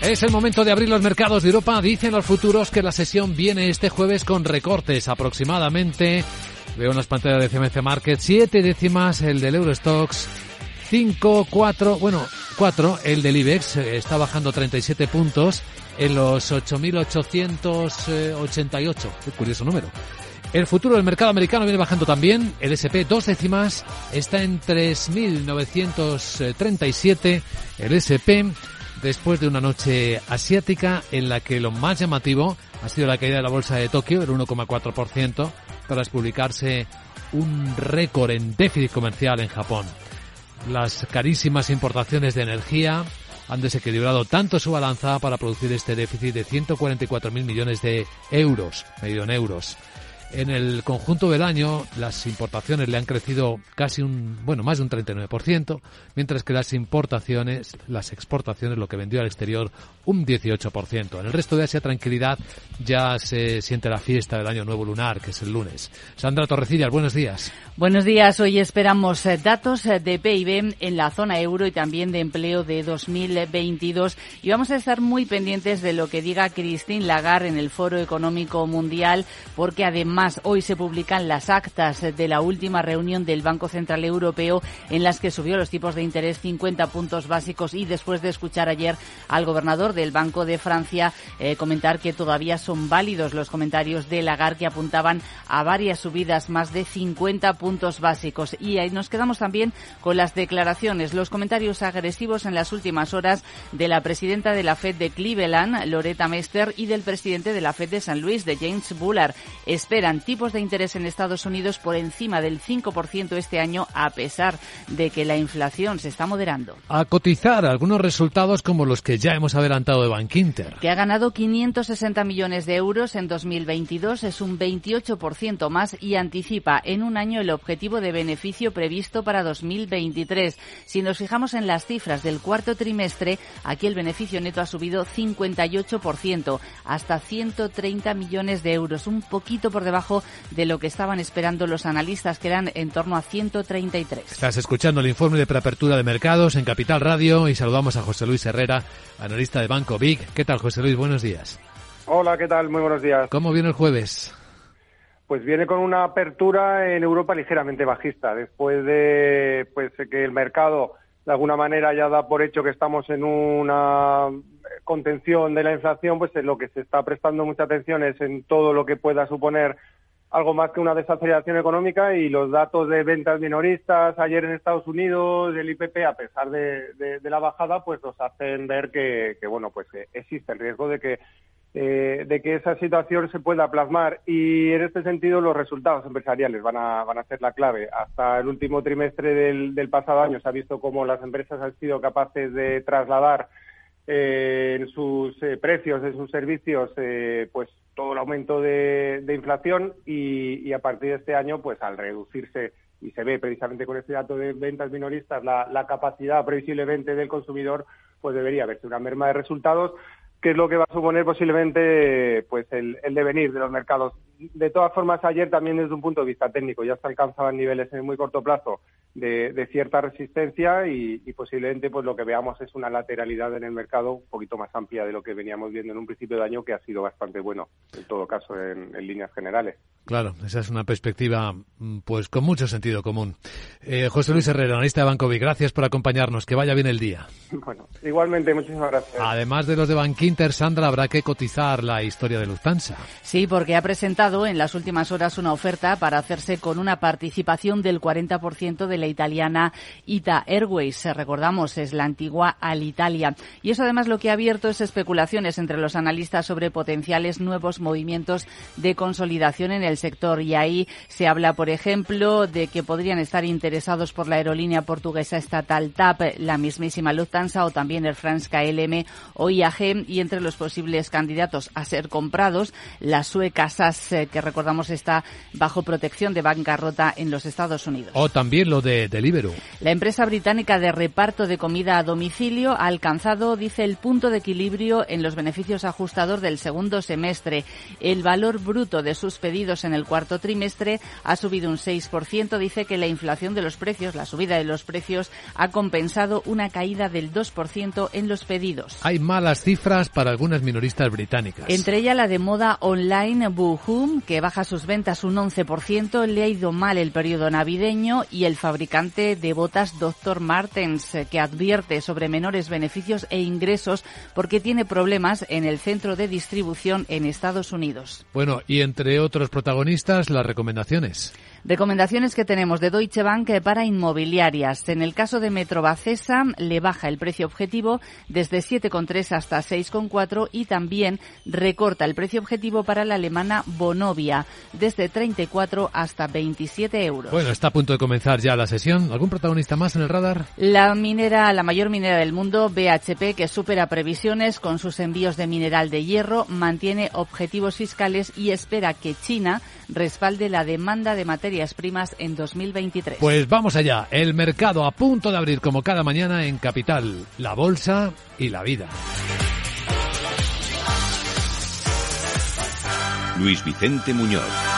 Es el momento de abrir los mercados de Europa. Dicen los futuros que la sesión viene este jueves con recortes aproximadamente. Veo en las pantallas de CMC Market siete décimas el del Eurostox, 5, 4, bueno, 4 el del IBEX, eh, está bajando 37 puntos en los 8.888. Qué curioso número. El futuro del mercado americano viene bajando también. El SP dos décimas está en 3.937. El SP después de una noche asiática en la que lo más llamativo ha sido la caída de la bolsa de Tokio, el 1,4%, tras publicarse un récord en déficit comercial en Japón. Las carísimas importaciones de energía han desequilibrado tanto su balanza para producir este déficit de 144.000 millones de euros, medido en euros. En el conjunto del año, las importaciones le han crecido casi un, bueno, más de un 39%, mientras que las importaciones, las exportaciones, lo que vendió al exterior, un 18%. En el resto de Asia, tranquilidad, ya se siente la fiesta del año nuevo lunar, que es el lunes. Sandra Torrecillas, buenos días. Buenos días. Hoy esperamos eh, datos eh, de PIB en la zona euro y también de empleo de 2022. Y vamos a estar muy pendientes de lo que diga Christine Lagarde en el Foro Económico Mundial, porque además hoy se publican las actas de la última reunión del Banco Central Europeo en las que subió los tipos de interés 50 puntos básicos y después de escuchar ayer al gobernador del Banco de Francia eh, comentar que todavía son válidos los comentarios de Lagarde que apuntaban a varias subidas más de 50 puntos básicos. Y ahí nos quedamos también con las declaraciones, los comentarios agresivos en las últimas horas de la presidenta de la Fed de Cleveland, Loretta Mester, y del presidente de la Fed de San Luis, de James Bullard. Esperan tipos de interés en Estados Unidos por encima del 5% este año, a pesar de que la inflación se está moderando. A cotizar algunos resultados como los que ya hemos adelantado de Bank Inter. Que ha ganado 560 millones de euros en 2022, es un 28% más y anticipa en un año el objetivo de beneficio previsto para 2023. Si nos fijamos en las cifras del cuarto trimestre, aquí el beneficio neto ha subido 58%, hasta 130 millones de euros, un poquito por debajo de lo que estaban esperando los analistas, que eran en torno a 133. Estás escuchando el informe de preapertura de mercados en Capital Radio y saludamos a José Luis Herrera, analista de Banco Big. ¿Qué tal, José Luis? Buenos días. Hola, ¿qué tal? Muy buenos días. ¿Cómo viene el jueves? Pues viene con una apertura en Europa ligeramente bajista, después de pues que el mercado de alguna manera ya da por hecho que estamos en una contención de la inflación, pues lo que se está prestando mucha atención es en todo lo que pueda suponer algo más que una desaceleración económica y los datos de ventas minoristas ayer en Estados Unidos, del IPP, a pesar de, la bajada, pues nos hacen ver que, que, bueno, pues existe el riesgo de que eh, de que esa situación se pueda plasmar y en este sentido los resultados empresariales van a, van a ser la clave. Hasta el último trimestre del, pasado año se ha visto cómo las empresas han sido capaces de trasladar eh, en sus eh, precios, en sus servicios, pues todo el aumento de, inflación y, a partir de este año, pues al reducirse y se ve precisamente con este dato de ventas minoristas la, la capacidad previsiblemente del consumidor, pues debería haberse una merma de resultados que es lo que va a suponer posiblemente pues el, el, devenir de los mercados. De todas formas, ayer también desde un punto de vista técnico ya se alcanzaban niveles en muy corto plazo de, cierta resistencia y, posiblemente pues lo que veamos es una lateralidad en el mercado un poquito más amplia de lo que veníamos viendo en un principio de año que ha sido bastante bueno en todo caso en, líneas generales. Claro, esa es una perspectiva mm, pues con mucho sentido común. Eh, José Luis Herrera, analista de Bancovi, gracias por acompañarnos. Que vaya bien el día. Bueno, igualmente, muchísimas gracias. Además de los de Bankinter, Sandra, habrá que cotizar la historia de Lufthansa. Sí, porque ha presentado en las últimas horas una oferta para hacerse con una participación del 40% de la italiana Ita Airways. Recordamos, es la antigua Alitalia. Y eso además lo que ha abierto es especulaciones entre los analistas sobre potenciales nuevos movimientos de consolidación en el sector. Y ahí se habla, por ejemplo, de que podrían estar interesados por la aerolínea portuguesa estatal TAP, la mismísima Lufthansa o también el France KLM o IAG. Y entre los posibles candidatos a ser comprados, la sueca SAS, eh, que recordamos está bajo protección de bancarrota en los Estados Unidos. O también lo de Deliveroo. La empresa británica de reparto de comida a domicilio ha alcanzado, dice, el punto de equilibrio en los beneficios ajustados del segundo semestre. El valor bruto de sus pedidos en el cuarto trimestre ha subido un 6%. Dice que la inflación de los precios, la subida de los precios, ha compensado una caída del 2% en los pedidos. Hay malas cifras para algunas minoristas británicas. Entre ellas la de moda online Boohoo, que baja sus ventas un 11%. Le ha ido mal el periodo navideño y el fabricante de botas Dr. Martens, que advierte sobre menores beneficios e ingresos porque tiene problemas en el centro de distribución en Estados Unidos. Bueno, y entre otros protagonistas, las recomendaciones. Recomendaciones que tenemos de Deutsche Bank para inmobiliarias. En el caso de Metrobacesa le baja el precio objetivo desde 7,3 hasta 6,4 y también recorta el precio objetivo para la alemana Bonovia desde 34 hasta 27 euros. Bueno, está a punto de comenzar ya la sesión. ¿Algún protagonista más en el radar? La minera, la mayor minera del mundo, BHP, que supera previsiones con sus envíos de mineral de hierro, mantiene objetivos fiscales y espera que China respalde la demanda de materias primas en 2023. Pues vamos allá. El mercado a punto de abrir como cada mañana en Capital, la bolsa y la vida. Luis Vicente Muñoz.